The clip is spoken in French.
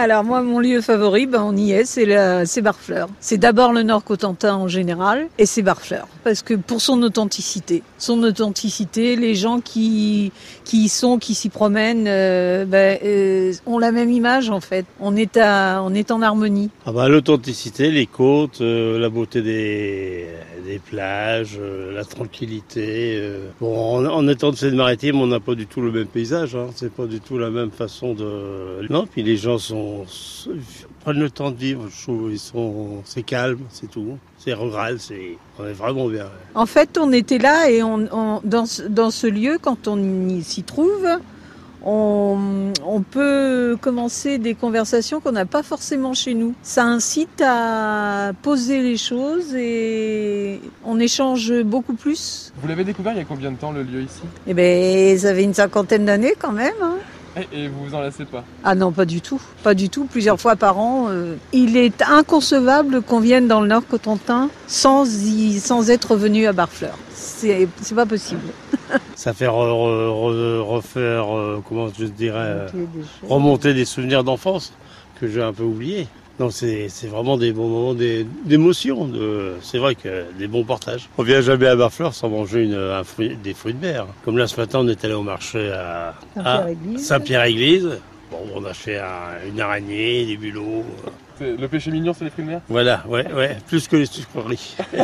Alors moi, mon lieu favori, ben, on y est, c'est c'est Barfleur. C'est d'abord le Nord Cotentin en général, et c'est Barfleur. Parce que pour son authenticité, son authenticité, les gens qui, qui y sont, qui s'y promènent, euh, ben, euh, ont la même image en fait. On est, à, on est en harmonie. Ah bah, L'authenticité, les côtes, euh, la beauté des, des plages, la tranquillité. Bon, en, étant de Seine-Maritime, on n'a pas du tout le même paysage. Hein. C'est pas du tout la même façon de. Non, puis les gens sont prennent le temps de vivre. Je trouve ils sont, c'est calme, c'est tout. C'est rural, c'est, on est vraiment bien. En fait, on était là et on, on- dans, ce- dans ce lieu, quand on y- s'y trouve, on, on peut commencer des conversations qu'on n'a pas forcément chez nous. Ça incite à poser les choses et on échange beaucoup plus. Vous l'avez découvert il y a combien de temps le lieu ici? Eh ben, ça fait une cinquantaine d'années quand même. hein. Et, et vous vous en lassez pas Ah non, pas du tout. Pas du tout. Plusieurs fois par an. euh, il est inconcevable qu'on vienne dans le Nord Cotentin sans, y- sans être venu à Barfleur. C'est c'est pas possible. Ça fait re- re- re- refaire, euh, comment je dirais, euh, remonter des souvenirs d'enfance que j'ai un peu oubliés. Non, c'est c'est vraiment des bons moments d'é- d'émotion. De, c'est vrai que des bons partages. On vient jamais à Barfleur sans manger une, un fruit- des fruits de mer. Comme là ce matin, on est allé au marché à, Saint-Pierre-Église. Bon, on a un- une araignée, des bulots. Le péché mignon, c'est les fruits de mer? Voilà, ouais, ouais, plus que les sucreries.